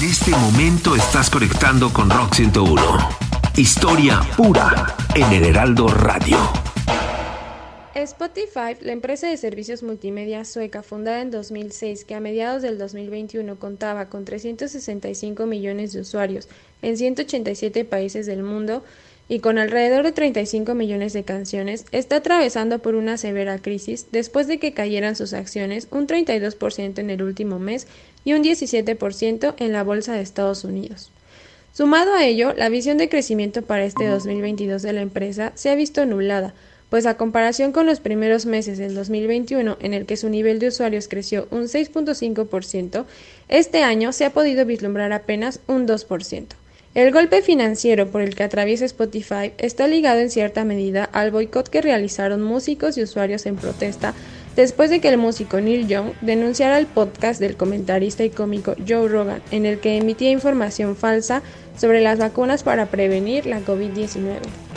En este momento estás conectando con Rock 101. Historia pura en el Heraldo Radio. Spotify, la empresa de servicios multimedia sueca fundada en 2006 que a mediados del 2021 contaba con 365 millones de usuarios en 187 países del mundo y con alrededor de 35 millones de canciones, está atravesando por una severa crisis después de que cayeran sus acciones un 32% en el último mes y un 17% en la bolsa de Estados Unidos. Sumado a ello, la visión de crecimiento para este 2022 de la empresa se ha visto anulada, pues a comparación con los primeros meses del 2021, en el que su nivel de usuarios creció un 6.5%, este año se ha podido vislumbrar apenas un 2%. El golpe financiero por el que atraviesa Spotify está ligado en cierta medida al boicot que realizaron músicos y usuarios en protesta después de que el músico Neil Young denunciara el podcast del comentarista y cómico Joe Rogan, en el que emitía información falsa sobre las vacunas para prevenir la COVID-19.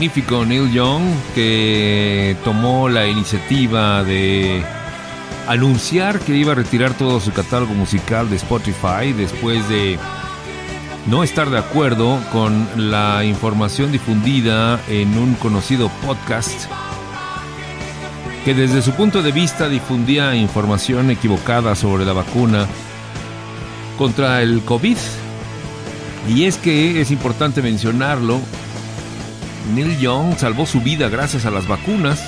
Neil Young que tomó la iniciativa de anunciar que iba a retirar todo su catálogo musical de Spotify después de no estar de acuerdo con la información difundida en un conocido podcast que desde su punto de vista difundía información equivocada sobre la vacuna contra el COVID. Y es que es importante mencionarlo, Neil Young salvó su vida gracias a las vacunas.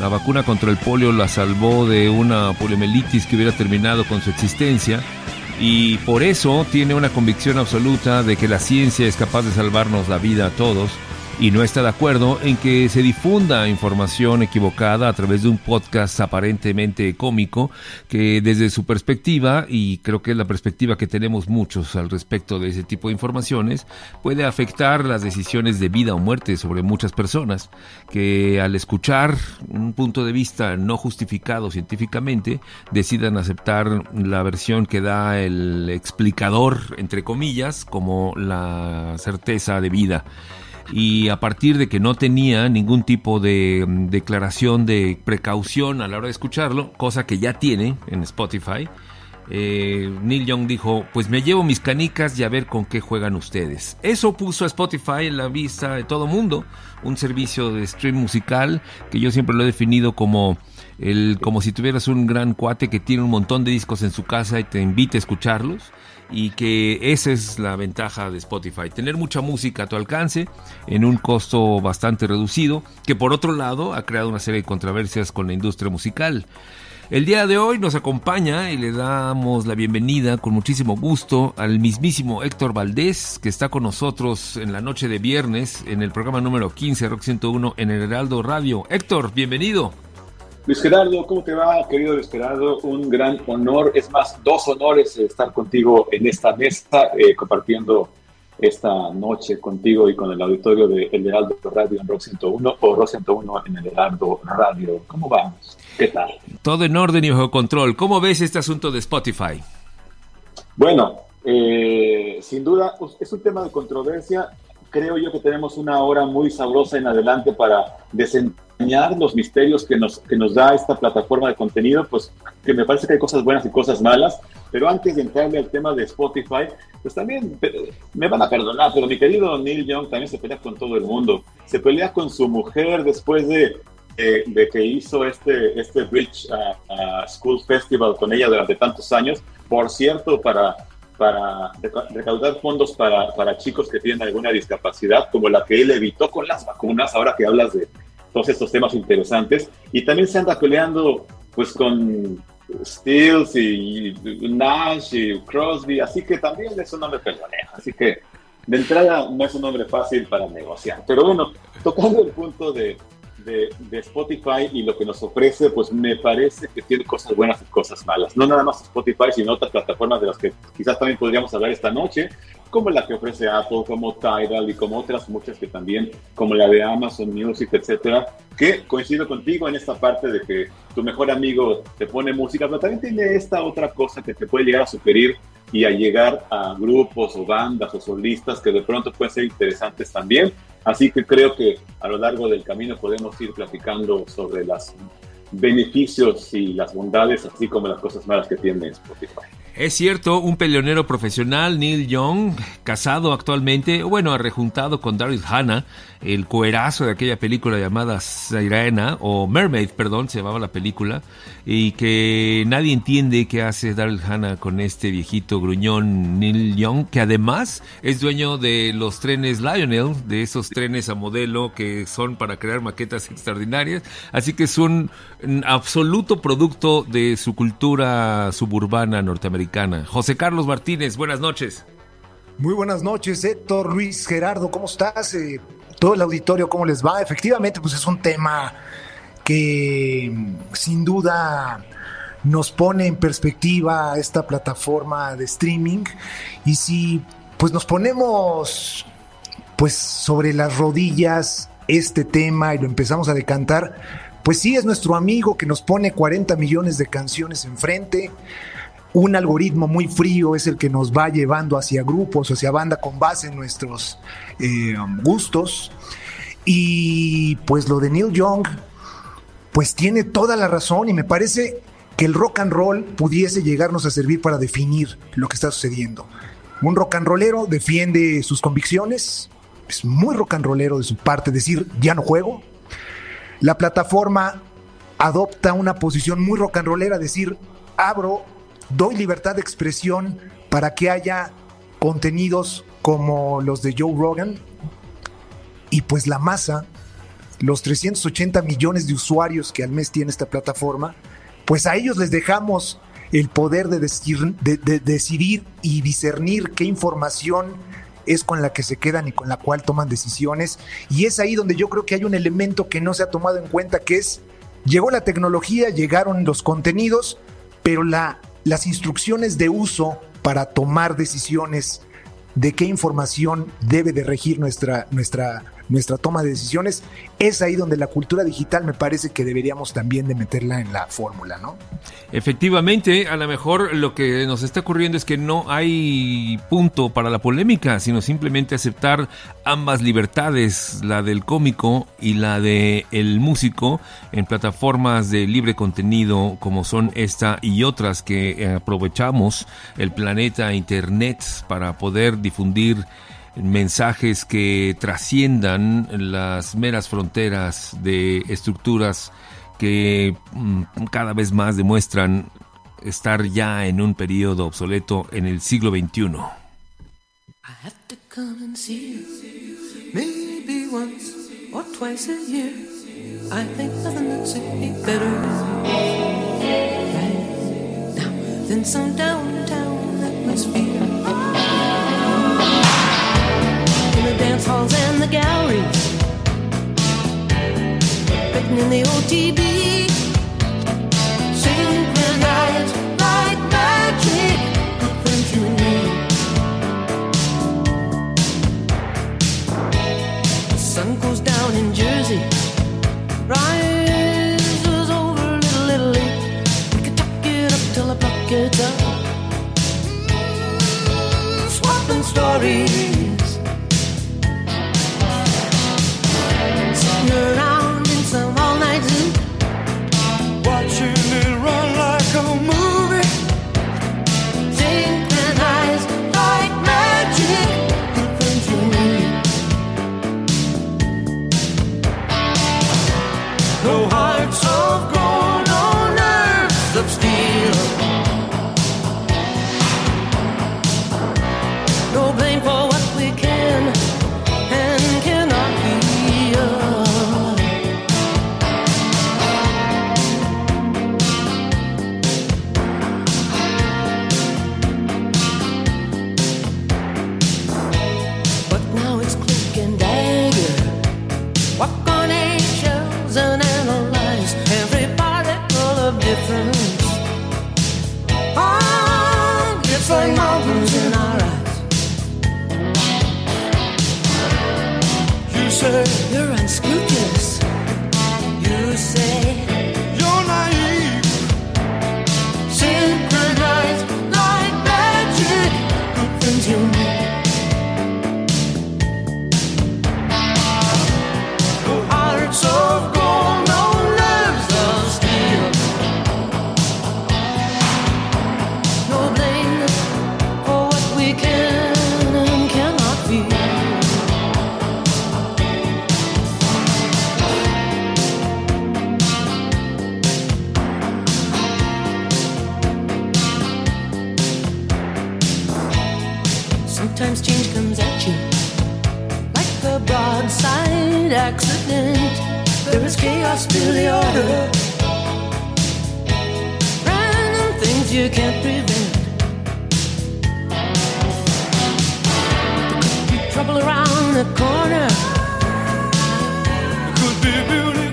La vacuna contra el polio la salvó de una poliomielitis que hubiera terminado con su existencia y por eso tiene una convicción absoluta de que la ciencia es capaz de salvarnos la vida a todos y no está de acuerdo en que se difunda información equivocada a través de un podcast aparentemente cómico que desde su perspectiva, y creo que es la perspectiva que tenemos muchos al respecto de ese tipo de informaciones, puede afectar las decisiones de vida o muerte sobre muchas personas que al escuchar un punto de vista no justificado científicamente decidan aceptar la versión que da el explicador, entre comillas, como la certeza de vida y a partir de que no tenía ningún tipo de mm, declaración de precaución a la hora de escucharlo, cosa que ya tiene en Spotify, eh, Neil Young dijo, pues me llevo mis canicas y a ver con qué juegan ustedes. Eso puso a Spotify en la vista de todo mundo, un servicio de stream musical que yo siempre lo he definido como el, como si tuvieras un gran cuate que tiene un montón de discos en su casa y te invita a escucharlos y que esa es la ventaja de Spotify, tener mucha música a tu alcance en un costo bastante reducido, que por otro lado ha creado una serie de controversias con la industria musical. El día de hoy nos acompaña y le damos la bienvenida con muchísimo gusto al mismísimo Héctor Valdés, que está con nosotros en la noche de viernes en el programa número 15 Rock 101 en el Heraldo Radio. Héctor, bienvenido. Luis Gerardo, ¿cómo te va, querido Luis Gerardo? Un gran honor, es más, dos honores estar contigo en esta mesa, eh, compartiendo esta noche contigo y con el auditorio de El Heraldo Radio en Rock 101 o Rock 101 en El Heraldo Radio. ¿Cómo vamos? ¿Qué tal? Todo en orden y bajo control. ¿Cómo ves este asunto de Spotify? Bueno, eh, sin duda es un tema de controversia. Creo yo que tenemos una hora muy sabrosa en adelante para desenvolver los misterios que nos, que nos da esta plataforma de contenido, pues que me parece que hay cosas buenas y cosas malas, pero antes de entrarle al tema de Spotify, pues también me van a perdonar, pero mi querido Neil Young también se pelea con todo el mundo, se pelea con su mujer después de, de que hizo este, este Bridge School Festival con ella durante tantos años, por cierto, para para recaudar fondos para, para, chicos que tienen alguna discapacidad, como la que él evitó con las vacunas, ahora que hablas de, todos estos temas interesantes. Y también se anda peleando pues con Stills y Nash y Crosby, así que también es un hombre peleonero. Así que de entrada no es un hombre fácil para negociar. Pero bueno, tocando el punto de, de, Spotify y lo que nos ofrece, pues me parece que tiene cosas buenas y cosas malas. No nada más Spotify, sino otras plataformas de las que quizás también podríamos hablar esta noche, como la que ofrece Apple, como Tidal y como otras muchas que también, como la de Amazon Music, etcétera, que coincido contigo en esta parte de que tu mejor amigo te pone música, pero también tiene esta otra cosa que te puede llegar a sugerir y a llegar a grupos o bandas o solistas que de pronto pueden ser interesantes también. Así que creo que a lo largo del camino podemos ir platicando sobre los beneficios y las bondades, así como las cosas malas que tiene Spotify. Es cierto, un peleonero profesional, Neil Young, casado actualmente, bueno, ha rejuntado con Daryl Hannah, el cuerazo de aquella película llamada Sirena, o Mermaid, perdón, se llamaba la película, y que nadie entiende qué hace Daryl Hannah con este viejito gruñón Neil Young, que además es dueño de los trenes Lionel, de esos trenes a modelo que son para crear maquetas extraordinarias, así que es un absoluto producto de su cultura suburbana norteamericana. José Carlos Martínez, buenas noches. Muy buenas noches, Héctor, Luis, Gerardo, ¿cómo estás? Eh, todo el auditorio, ¿cómo les va? Efectivamente, pues es un tema que sin duda nos pone en perspectiva esta plataforma de streaming y si pues nos ponemos pues sobre las rodillas este tema y lo empezamos a decantar, pues sí es nuestro amigo que nos pone 40 millones de canciones enfrente, un algoritmo muy frío es el que nos va llevando hacia grupos, hacia banda con base en nuestros eh, gustos. Y pues lo de Neil Young, pues tiene toda la razón y me parece que el rock and roll pudiese llegarnos a servir para definir lo que está sucediendo. Un rock and rollero defiende sus convicciones, es muy rock and rollero de su parte decir ya no juego. La plataforma adopta una posición muy rock and rollera, decir abro doy libertad de expresión para que haya contenidos como los de Joe Rogan y pues la masa, los 380 millones de usuarios que al mes tiene esta plataforma, pues a ellos les dejamos el poder de, de decidir y discernir qué información es con la que se quedan y con la cual toman decisiones. Y es ahí donde yo creo que hay un elemento que no se ha tomado en cuenta, que es, llegó la tecnología, llegaron los contenidos, pero la las instrucciones de uso para tomar decisiones de qué información debe de regir nuestra, nuestra nuestra toma de decisiones, es ahí donde la cultura digital me parece que deberíamos también de meterla en la fórmula, ¿no? Efectivamente, a lo mejor lo que nos está ocurriendo es que no hay punto para la polémica, sino simplemente aceptar ambas libertades, la del cómico y la de el músico en plataformas de libre contenido como son esta y otras que aprovechamos el planeta internet para poder difundir mensajes que trasciendan las meras fronteras de estructuras que mm, cada vez más demuestran estar ya en un periodo obsoleto en el siglo XXI. Dance halls and the galleries, written in the OTB, synchronized like magic, you. The sun goes down in Jersey, rises over Little Italy. We tuck it up till the. Swapping stories. turn you can't prevent. There could be trouble around the corner. There could be beauty.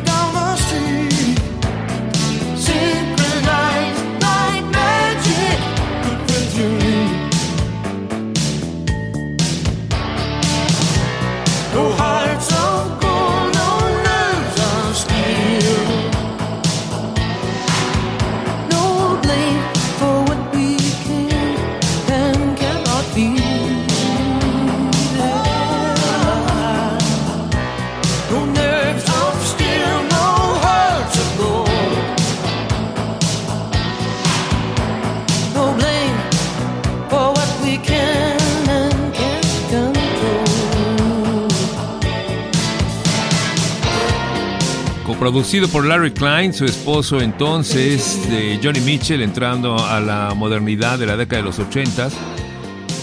Coproducido por Larry Klein, su esposo entonces, de Johnny Mitchell, entrando a la modernidad de la década de los 80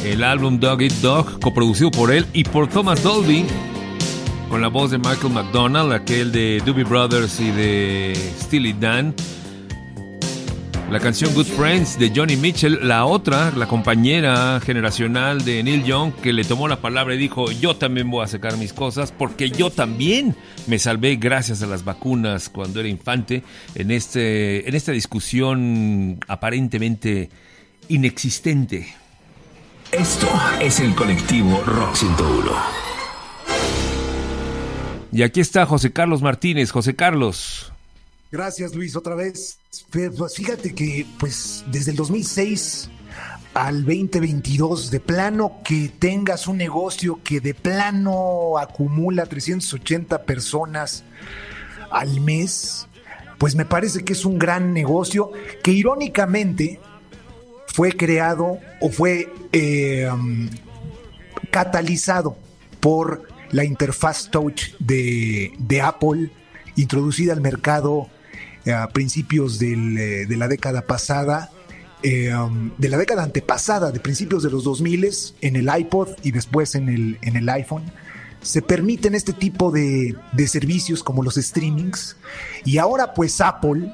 El álbum Dog Eat Dog, coproducido por él y por Thomas Dolby, con la voz de Michael McDonald, aquel de Doobie Brothers y de Steely Dan. La canción Good Friends de Johnny Mitchell, la otra, la compañera generacional de Neil Young, que le tomó la palabra y dijo, yo también voy a sacar mis cosas, porque yo también me salvé gracias a las vacunas cuando era infante, en, este, en esta discusión aparentemente inexistente. Esto es el colectivo Rock 101. Y aquí está José Carlos Martínez. José Carlos. Gracias Luis, otra vez. Pues fíjate que pues desde el 2006 al 2022, de plano que tengas un negocio que de plano acumula 380 personas al mes, pues me parece que es un gran negocio que irónicamente fue creado o fue eh, um, catalizado por la interfaz touch de, de Apple introducida al mercado a principios eh, de la década pasada, eh, um, de la década antepasada, de principios de los 2000 en el iPod y después en el, en el iPhone, se permiten este tipo de, servicios como los streamings. Y ahora pues Apple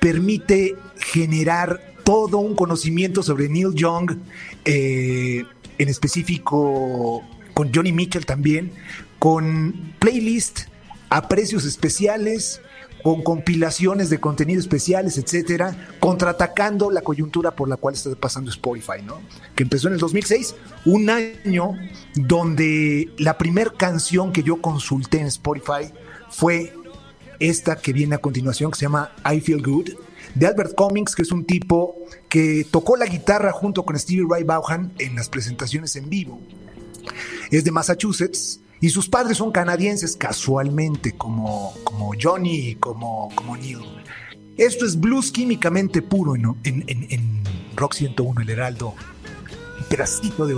permite generar todo un conocimiento sobre Neil Young, eh, en específico con Johnny Mitchell también, con playlist a precios especiales, con compilaciones de contenido especiales, etcétera, contraatacando la coyuntura por la cual está pasando Spotify, ¿no? Que empezó en el 2006, un año donde la primera canción que yo consulté en Spotify fue esta que viene a continuación, que se llama I Feel Good, de Albert Cummings, que es un tipo que tocó la guitarra junto con Stevie Ray Vaughan en las presentaciones en vivo. Es de Massachusetts y sus padres son canadienses casualmente, como, como Johnny y como, como Neil. Esto es blues químicamente puro en, en, en, Rock 101, el Heraldo. Un pedacito de.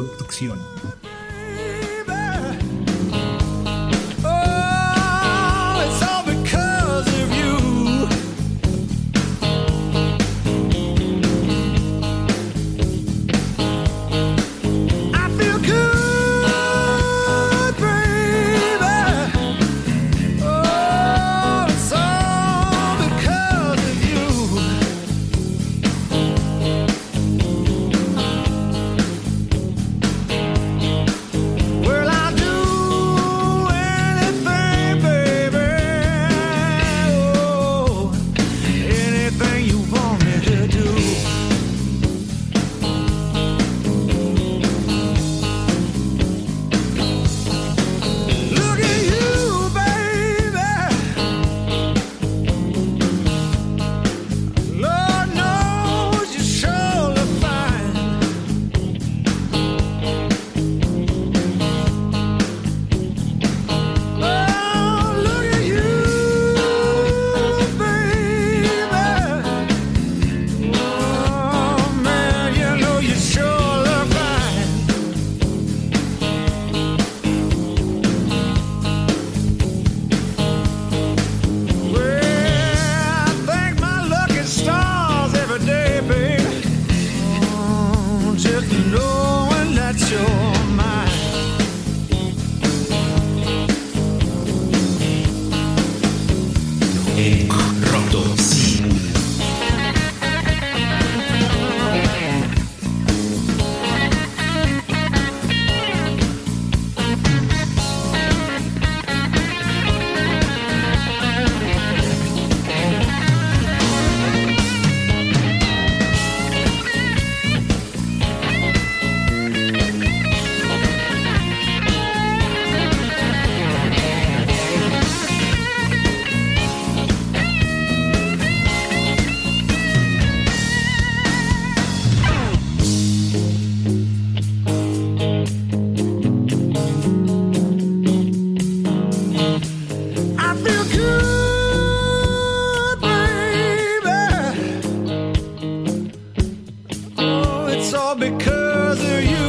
it's all because of you.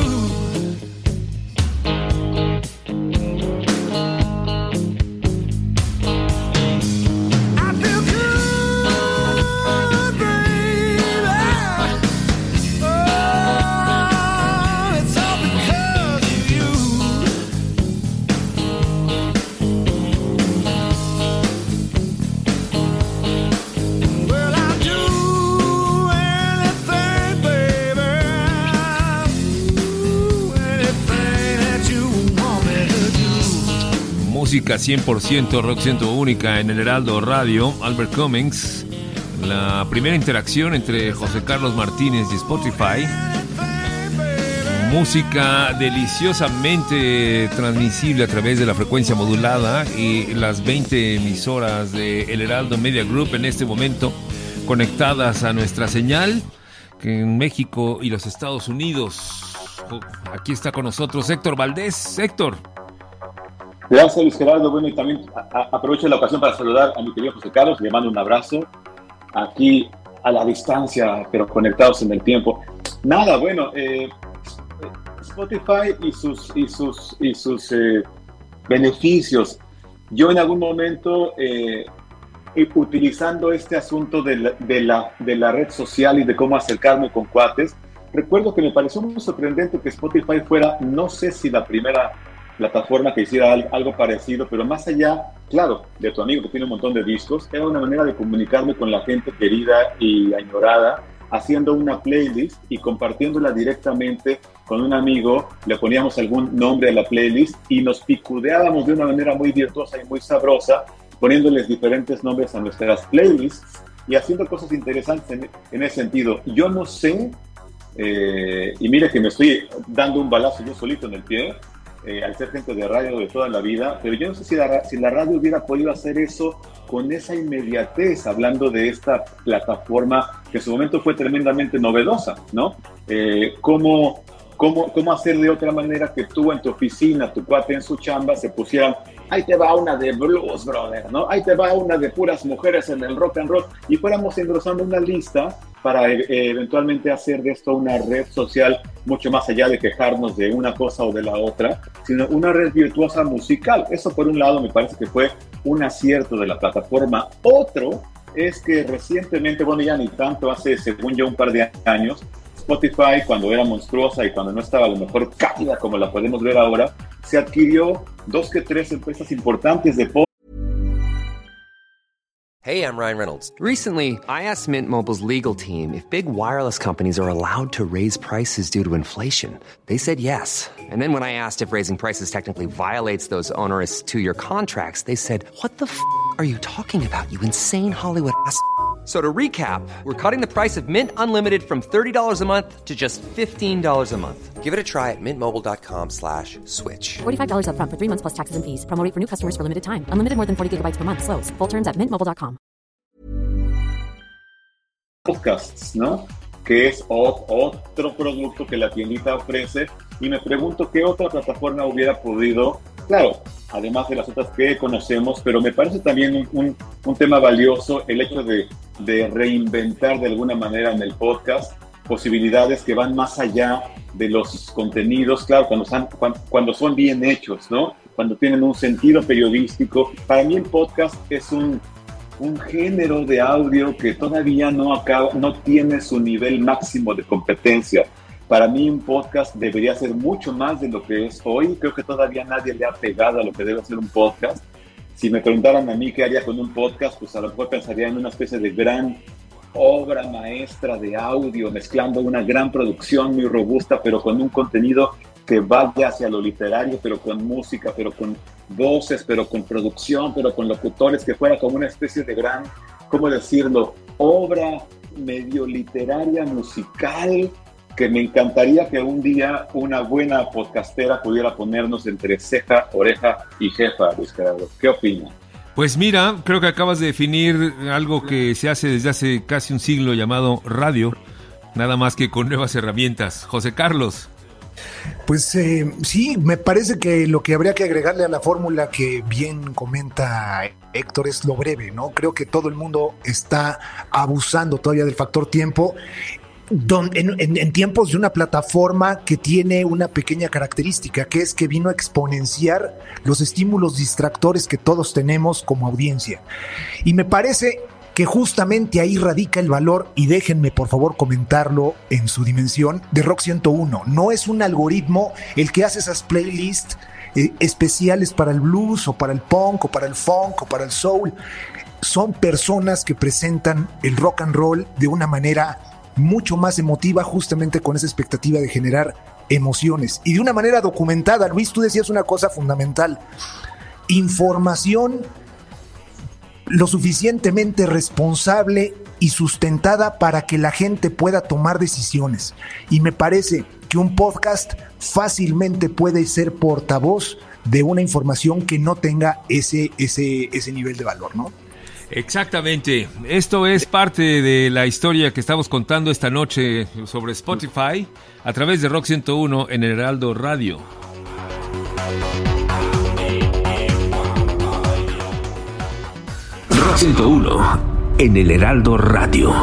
Música 100% rock ciento única en el Heraldo Radio, Albert Cummings. La primera interacción entre José Carlos Martínez y Spotify. Música deliciosamente transmisible a través de la frecuencia modulada y las 20 emisoras de El Heraldo Media Group en este momento conectadas a nuestra señal en México y los Estados Unidos. Aquí está con nosotros Héctor Valdés. Héctor. Gracias, Luis Gerardo. Bueno, y también aprovecho la ocasión para saludar a mi querido José Carlos. Le mando un abrazo aquí a la distancia, pero conectados en el tiempo. Nada, bueno, eh, Spotify y sus, y sus, y sus eh, beneficios. Yo en algún momento, eh, utilizando este asunto de la, de, la, de la red social y de cómo acercarme con cuates, recuerdo que me pareció muy sorprendente que Spotify fuera, no sé si la primera plataforma que hiciera al- algo parecido, pero más allá, claro, de tu amigo que tiene un montón de discos, era una manera de comunicarme con la gente querida y añorada, haciendo una playlist y compartiéndola directamente con un amigo, le poníamos algún nombre a la playlist y nos picudeábamos de una manera muy virtuosa y muy sabrosa, poniéndoles diferentes nombres a nuestras playlists y haciendo cosas interesantes en, en ese sentido. Yo no sé, eh, y mire que me estoy dando un balazo yo solito en el pie, eh, al ser gente de radio de toda la vida, pero yo no sé si la, radio hubiera podido hacer eso con esa inmediatez, hablando de esta plataforma que en su momento fue tremendamente novedosa, ¿no? Eh, ¿cómo, cómo, ¿Cómo hacer de otra manera que tú en tu oficina, tu cuate en su chamba, se pusieran, ahí te va una de blues, brother, ¿no? Ahí te va una de puras mujeres en el rock and roll, y fuéramos engrosando una lista para eh, eventualmente hacer de esto una red social mucho más allá de quejarnos de una cosa o de la otra, sino una red virtuosa musical. Eso por un lado me parece que fue un acierto de la plataforma. Otro es que recientemente, bueno ya ni tanto, hace según yo un par de años, Spotify cuando era monstruosa y cuando no estaba a lo mejor cálida como la podemos ver ahora, se adquirió dos que tres empresas importantes de pop Hey, I'm Ryan Reynolds. Recently, I asked Mint Mobile's legal team if big wireless companies are allowed to raise prices due to inflation. They said yes. And then when I asked if raising prices technically violates those onerous two year contracts, they said, What the f are you talking about, you insane Hollywood ass? F- So to recap, we're cutting the price of Mint Unlimited from $30 a month to just $15 a month. Give it a try at mintmobile.com slash switch. $45 upfront for three months plus taxes and fees. Promo rate for new customers for limited time. Unlimited more than 40 gigabytes per month. Slows. Full terms at mintmobile.com. podcasts, ¿no? Que es otro producto que la tiendita ofrece. Y me pregunto qué otra plataforma hubiera podido, claro, además de las otras que conocemos, pero me parece también un, un- tema valioso el hecho de, de reinventar de alguna manera en el podcast posibilidades que van más allá de los contenidos, claro, cuando son, cuan- cuando son bien hechos, ¿no? Cuando tienen un sentido periodístico. Para mí el podcast es un, un género de audio que todavía no, acaba, no tiene su nivel máximo de competencia. Para mí un podcast debería ser mucho más de lo que es hoy. Creo que todavía nadie le ha pegado a lo que debe ser un podcast. Si me preguntaran a mí qué haría con un podcast, pues a lo mejor pensaría en una especie de gran obra maestra de audio, mezclando una gran producción muy robusta, pero con un contenido que vaya hacia lo literario, pero con música, pero con voces, pero con producción, pero con locutores, que fuera como una especie de gran, ¿cómo decirlo?, obra medio literaria, musical, que me encantaría que un día una buena podcastera pudiera ponernos entre ceja, oreja y jefa, Luis Gerardo. ¿Qué opina? Pues mira, creo que acabas de definir algo que se hace desde hace casi un siglo llamado radio, nada más que con nuevas herramientas. José Carlos. Pues eh, sí, me parece que lo que habría que agregarle a la fórmula que bien comenta Héctor es lo breve, ¿no? Creo que todo el mundo está abusando todavía del factor tiempo. Don- en, en- en tiempos de una plataforma que tiene una pequeña característica, que es que vino a exponenciar los estímulos distractores que todos tenemos como audiencia. Y me parece que justamente ahí radica el valor, y déjenme por favor comentarlo en su dimensión, de Rock 101. No es un algoritmo el que hace esas playlists eh, especiales para el blues o para el punk o para el funk o para el soul. Son personas que presentan el rock and roll de una manera mucho más emotiva, justamente con esa expectativa de generar emociones. Y de una manera documentada, Luis, tú decías una cosa fundamental información lo suficientemente responsable y sustentada para que la gente pueda tomar decisiones. Y me parece que un podcast fácilmente puede ser portavoz de una información que no tenga ese, ese, ese nivel de valor, ¿no? Exactamente. Esto es parte de la historia que estamos contando esta noche sobre Spotify a través de Rock 101 en el Heraldo Radio. Rock 101 en el Heraldo Radio.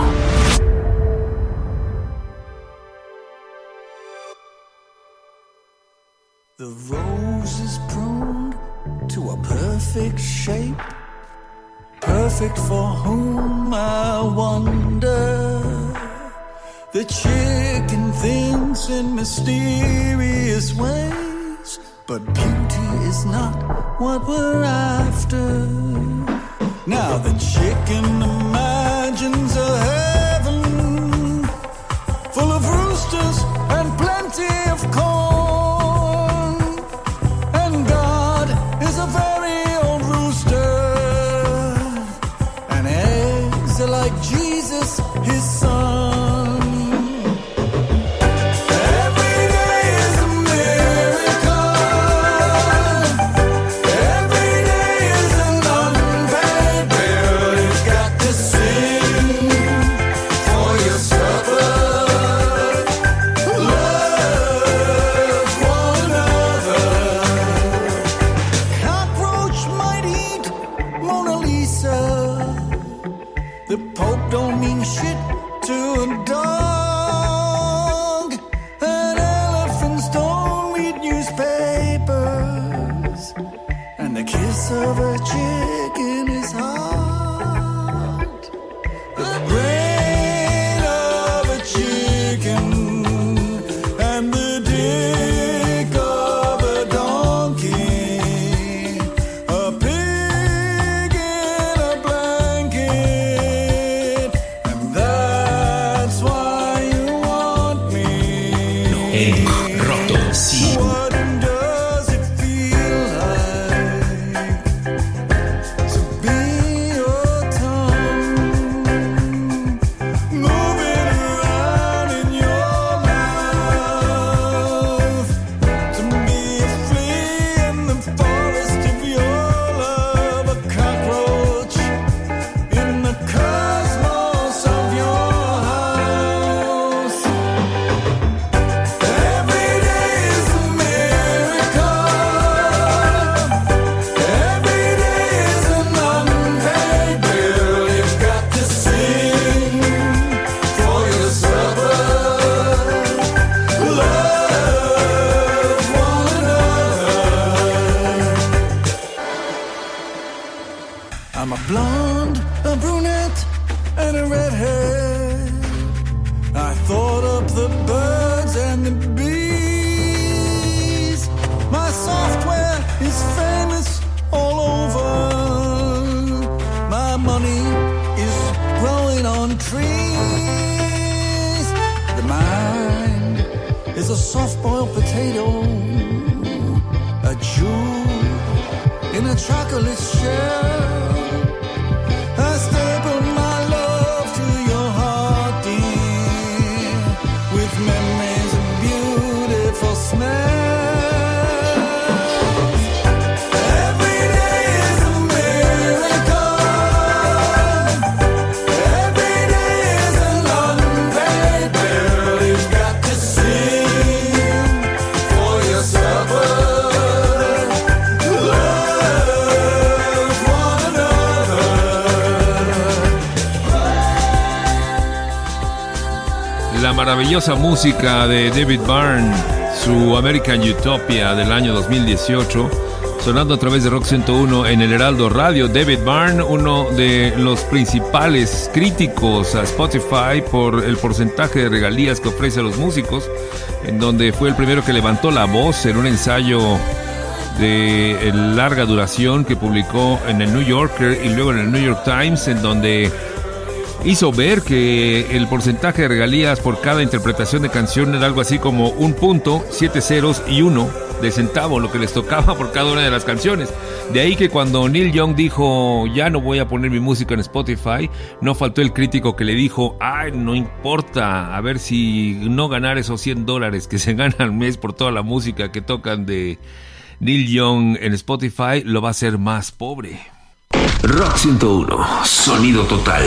The rose is pruned to a perfect shape, perfect for whom I wonder. The chicken thinks in mysterious ways, but beauty is not what we're after. Now the chicken maravillosa música de David Byrne, su American Utopia del año 2018, sonando a través de Rock 101 en el Heraldo Radio. David Byrne, uno de los principales críticos a Spotify por el porcentaje de regalías que ofrece a los músicos, en donde fue el primero que levantó la voz en un ensayo de larga duración que publicó en el New Yorker y luego en el New York Times, en donde hizo ver que el porcentaje de regalías por cada interpretación de canción era algo así como un punto, siete ceros y uno de centavo, lo que les tocaba por cada una de las canciones. De ahí que cuando Neil Young dijo, ya no voy a poner mi música en Spotify, no faltó el crítico que le dijo, ay, no importa, a ver si no ganar esos 100 dólares que se ganan al mes por toda la música que tocan de Neil Young en Spotify, lo va a hacer más pobre. Rock 101, sonido total.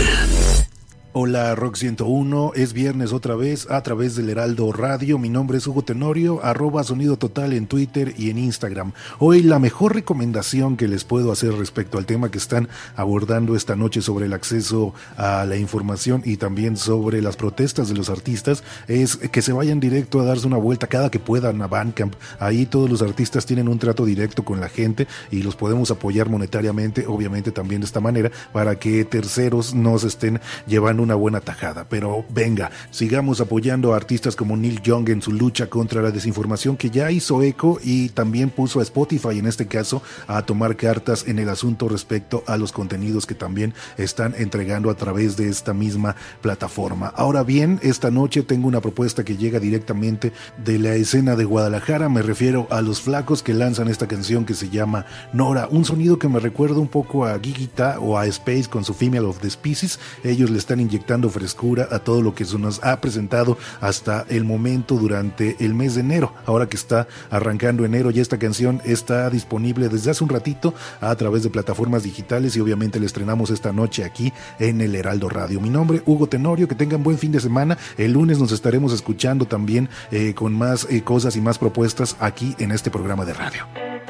Hola Rock 101, es viernes otra vez a través del Heraldo Radio. Mi nombre es Hugo Tenorio, arroba sonido total en Twitter y en Instagram. Hoy la mejor recomendación que les puedo hacer respecto al tema que están abordando esta noche sobre el acceso a la información y también sobre las protestas de los artistas es que se vayan directo a darse una vuelta cada que puedan a Bandcamp. Ahí todos los artistas tienen un trato directo con la gente y los podemos apoyar monetariamente, obviamente también de esta manera, para que terceros nos estén llevando una buena tajada. Pero venga, sigamos apoyando a artistas como Neil Young en su lucha contra la desinformación que ya hizo eco y también puso a Spotify en este caso a tomar cartas en el asunto respecto a los contenidos que también están entregando a través de esta misma plataforma. Ahora bien, esta noche tengo una propuesta que llega directamente de la escena de Guadalajara. Me refiero a los flacos que lanzan esta canción que se llama Nora, un sonido que me recuerda un poco a Gigita o a Space con su Female of the Species. Ellos le están inyectando frescura a todo lo que se nos ha presentado hasta el momento durante el mes de enero. Ahora que está arrancando enero, ya esta canción está disponible desde hace un ratito a través de plataformas digitales y obviamente la estrenamos esta noche aquí en el Heraldo Radio. Mi nombre Hugo Tenorio, que tengan buen fin de semana. El lunes nos estaremos escuchando también eh, con más eh, cosas y más propuestas aquí en este programa de radio.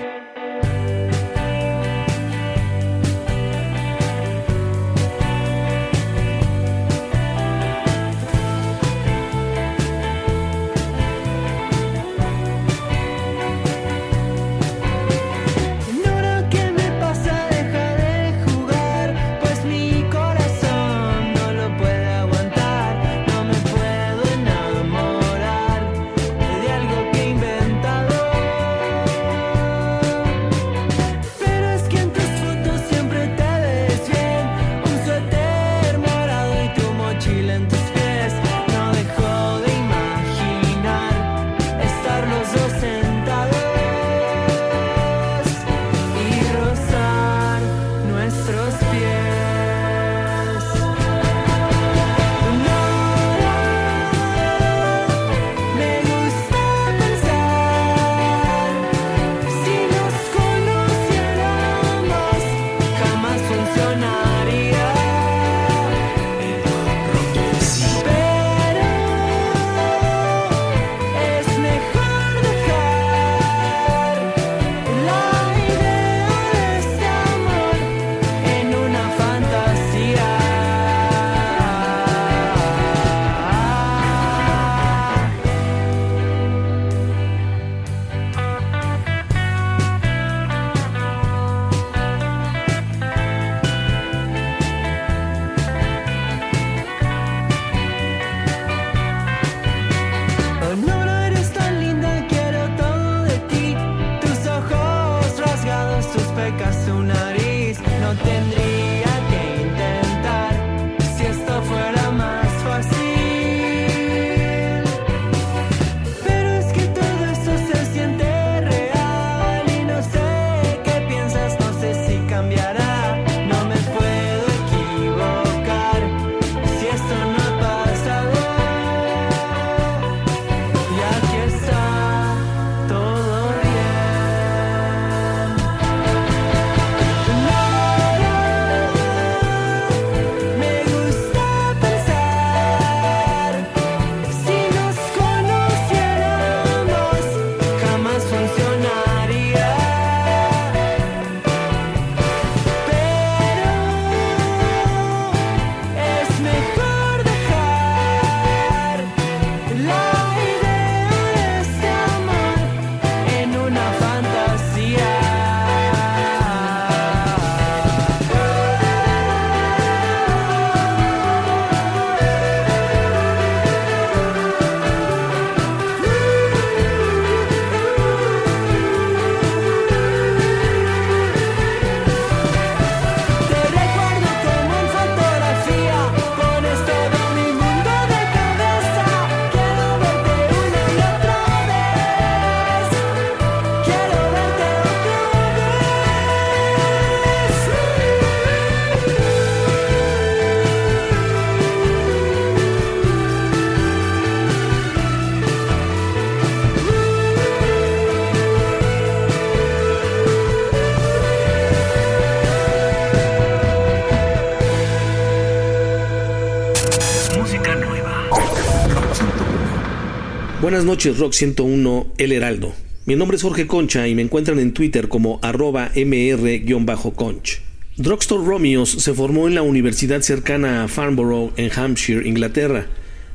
Buenas noches, Rock 101, El Heraldo. Mi nombre es Jorge Concha y me encuentran en Twitter como arroba mr-conch. Drugstore Romeos se formó en la universidad cercana a Farnborough, en Hampshire, Inglaterra,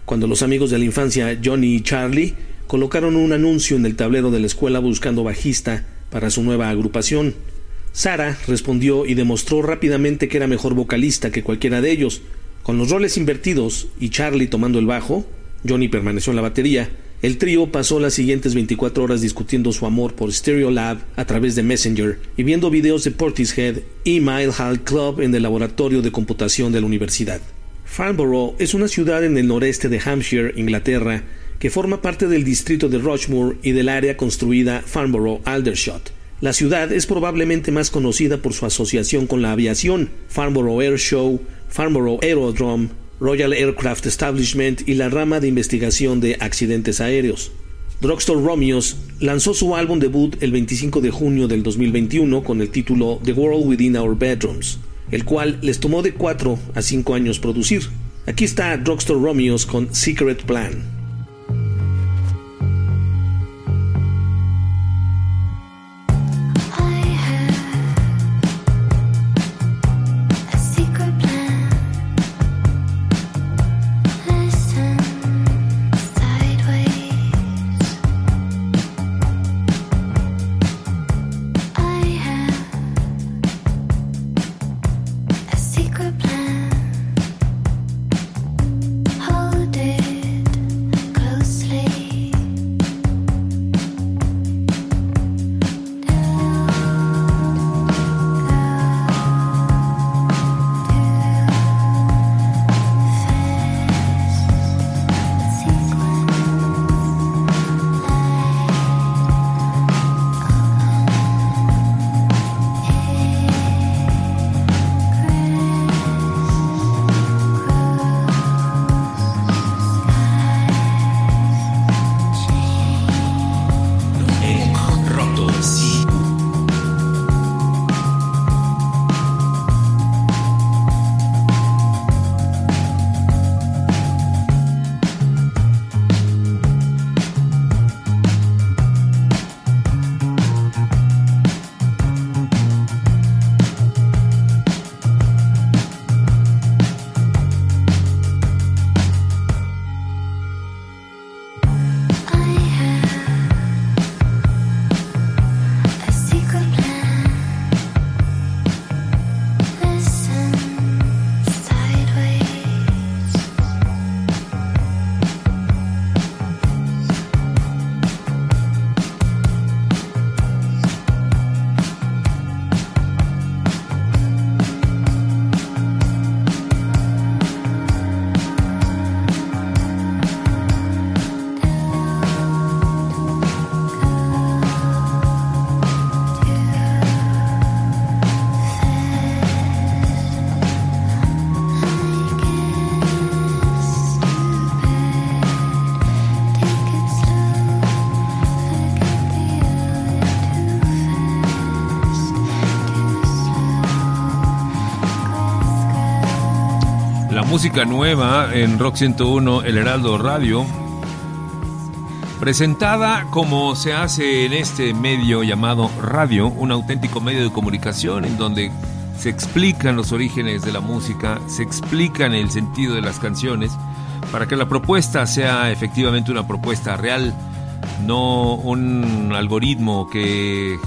cuando los amigos de la infancia Johnny y Charlie colocaron un anuncio en el tablero de la escuela buscando bajista para su nueva agrupación. Sara respondió y demostró rápidamente que era mejor vocalista que cualquiera de ellos. Con los roles invertidos y Charlie tomando el bajo, Johnny permaneció en la batería, el trío pasó las siguientes 24 horas discutiendo su amor por Stereolab a través de Messenger y viendo videos de Portishead y Mile High Club en el laboratorio de computación de la universidad. Farnborough es una ciudad en el noreste de Hampshire, Inglaterra, que forma parte del distrito de Rochmoor y del área construida Farnborough-Aldershot. La ciudad es probablemente más conocida por su asociación con la aviación, Farnborough Air Show, Farnborough Aerodrome, Royal Aircraft Establishment y la rama de investigación de accidentes aéreos. Drugstore Romeos lanzó su álbum debut el 25 de junio del 2021 con el título The World Within Our Bedrooms, el cual les tomó de 4 a 5 años producir. Aquí está Drugstore Romeos con Secret Plan. Música nueva en Rock 101, El Heraldo Radio, presentada como se hace en este medio llamado radio, un auténtico medio de comunicación en donde se explican los orígenes de la música, se explican el sentido de las canciones, para que la propuesta sea efectivamente una propuesta real, no un algoritmo que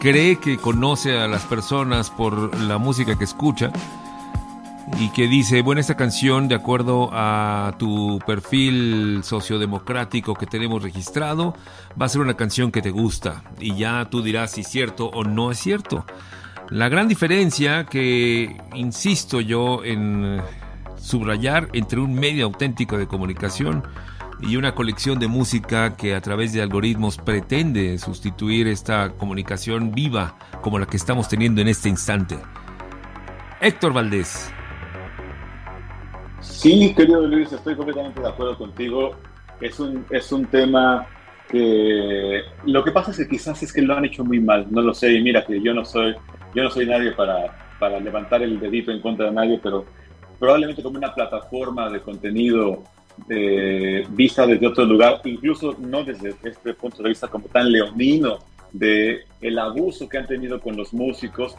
cree que conoce a las personas por la música que escucha y que dice, bueno, esta canción, de acuerdo a tu perfil sociodemocrático que tenemos registrado, va a ser una canción que te gusta y ya tú dirás si es cierto o no es cierto. La gran diferencia que insisto yo en subrayar entre un medio auténtico de comunicación y una colección de música que a través de algoritmos pretende sustituir esta comunicación viva como la que estamos teniendo en este instante. Héctor Valdés. Sí, querido Luis, estoy completamente de acuerdo contigo. Es un, es un tema que lo que pasa es que quizás es que lo han hecho muy mal, no lo sé, y mira que yo no soy, yo no soy nadie para, para levantar el dedito en contra de nadie, pero probablemente como una plataforma de contenido eh, vista desde otro lugar, incluso no desde este punto de vista como tan leonino de el abuso que han tenido con los músicos.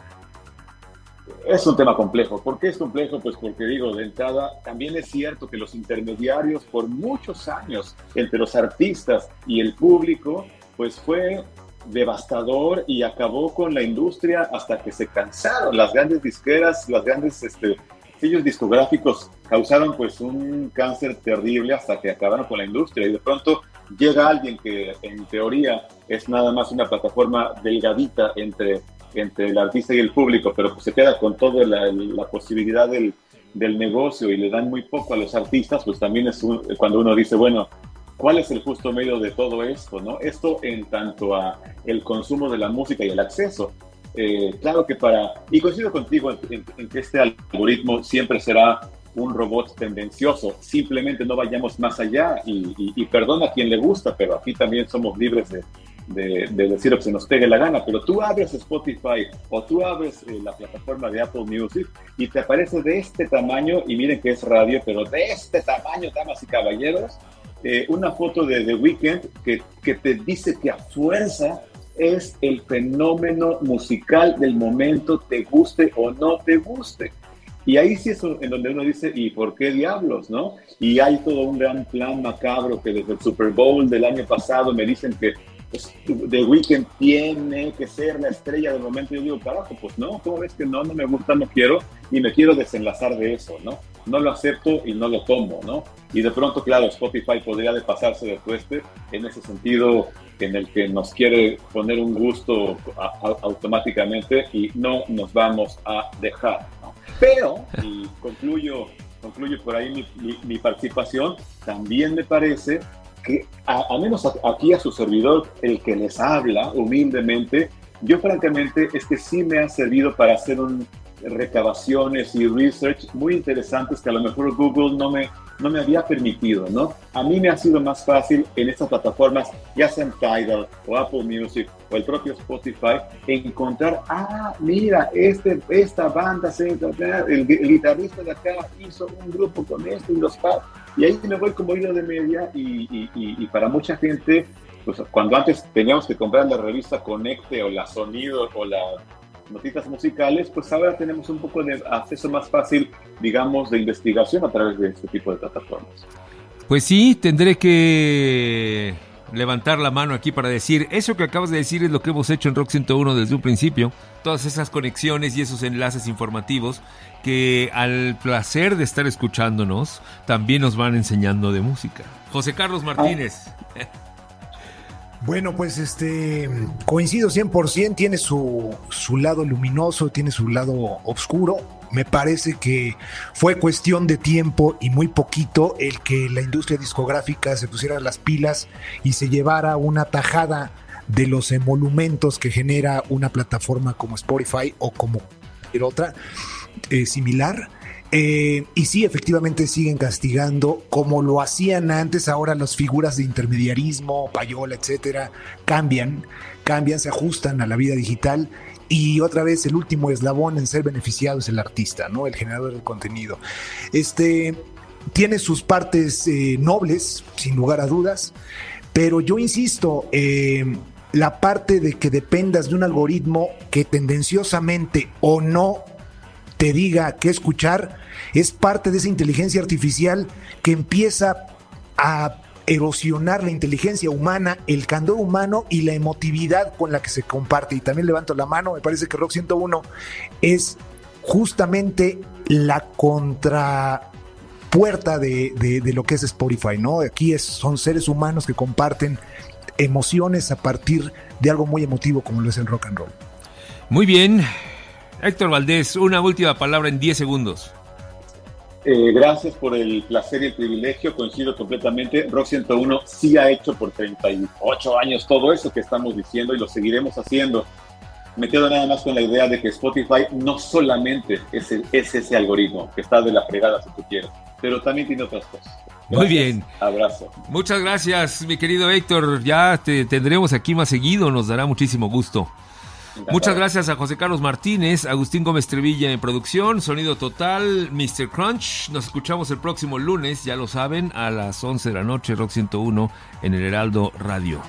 Es un tema complejo. ¿Por qué es complejo? Pues porque digo, de entrada, también es cierto que los intermediarios por muchos años entre los artistas y el público, pues fue devastador y acabó con la industria hasta que se cansaron. Las grandes disqueras, las grandes este, sellos discográficos causaron pues un cáncer terrible hasta que acabaron con la industria y de pronto llega alguien que en teoría es nada más una plataforma delgadita entre, entre el artista y el público, pero pues se queda con toda la, la posibilidad del, del negocio y le dan muy poco a los artistas, pues también es un- cuando uno dice, bueno, ¿cuál es el justo medio de todo esto? ¿no? Esto en tanto a el consumo de la música y el acceso. Eh, claro que para, y coincido contigo en, en- en que este algoritmo siempre será un robot tendencioso, simplemente no vayamos más allá y, y, y perdona a quien le gusta, pero aquí también somos libres de, de, de decir lo que se nos pegue la gana, pero tú abres Spotify o tú abres eh, la plataforma de Apple Music y te aparece de este tamaño, y miren que es radio, pero de este tamaño, damas y caballeros, eh, una foto de The Weeknd que, que te dice que a fuerza es el fenómeno musical del momento, te guste o no te guste. Y ahí sí es en donde uno dice, ¿y por qué diablos, no? Y hay todo un gran plan macabro que desde el Super Bowl del año pasado me dicen que The Weeknd tiene que ser la estrella del momento. Yo digo, carajo, pues no, ¿cómo ves que no? No me gusta, no quiero, y me quiero desenlazar de eso, ¿no? No lo acepto y no lo tomo, ¿no? Y de pronto, claro, Spotify podría de pasarse de tueste en ese sentido en el que nos quiere poner un gusto a- a- automáticamente y no nos vamos a dejar. ¿no? Pero, y concluyo, concluyo por ahí mi, mi- mi participación, también me parece que a, menos aquí a su servidor, el que les habla humildemente, yo francamente es que sí me ha servido para hacer un, recabaciones y research muy interesantes que a lo mejor Google no me, no me había permitido, ¿no? A mí me ha sido más fácil en estas plataformas, ya sean Tidal o Apple Music o el propio Spotify, encontrar, ah, mira, este, esta banda, el, el guitarrista de acá hizo un grupo con esto y los pa- y ahí me voy como hilo de media y para mucha gente, pues cuando antes teníamos que comprar la revista Conecte o la Sonido o la notitas musicales, pues ahora tenemos un poco de acceso más fácil, digamos, de investigación a través de este tipo de plataformas. Pues sí, tendré que levantar la mano aquí para decir, eso que acabas de decir es lo que hemos hecho en Rock 101 desde un principio, todas esas conexiones y esos enlaces informativos que al placer de estar escuchándonos también nos van enseñando de música. José Carlos Martínez. Bueno, pues este coincido 100%, tiene su, su lado luminoso, tiene su lado oscuro. Me parece que fue cuestión de tiempo y muy poquito el que la industria discográfica se pusiera las pilas y se llevara una tajada de los emolumentos que genera una plataforma como Spotify o como otra eh, similar. Eh, y sí, efectivamente siguen castigando como lo hacían antes. Ahora las figuras de intermediarismo, payola, etcétera, cambian, cambian, se ajustan a la vida digital. Y otra vez el último eslabón en ser beneficiado es el artista, ¿no? El generador del contenido. Este tiene sus partes eh, nobles, sin lugar a dudas, pero yo insisto, eh, la parte de que dependas de un algoritmo que tendenciosamente o no te diga qué escuchar, es parte de esa inteligencia artificial que empieza a erosionar la inteligencia humana, el candor humano y la emotividad con la que se comparte. Y también levanto la mano, me parece que Rock 101 es justamente la contrapuerta de, de, de lo que es Spotify, ¿no? Aquí es, son seres humanos que comparten emociones a partir de algo muy emotivo como lo es el rock and roll. Muy bien. Héctor Valdés, una última palabra en 10 segundos. Eh, gracias por el placer y el privilegio, coincido completamente. Rock 101 sí ha hecho por 38 años todo eso que estamos diciendo y lo seguiremos haciendo. Me quedo nada más con la idea de que Spotify no solamente es, el- es ese algoritmo que está de la fregada si tú quieres, pero también tiene otras cosas. Muy Gracias. bien. Abrazo. Muchas gracias, mi querido Héctor. Ya te tendremos aquí más seguido, nos dará muchísimo gusto. Muchas gracias a José Carlos Martínez, Agustín Gómez Trevilla en producción, Sonido Total, Mr. Crunch. Nos escuchamos el próximo lunes, ya lo saben, a las 11 de la noche, Rock 101 en el Heraldo Radio.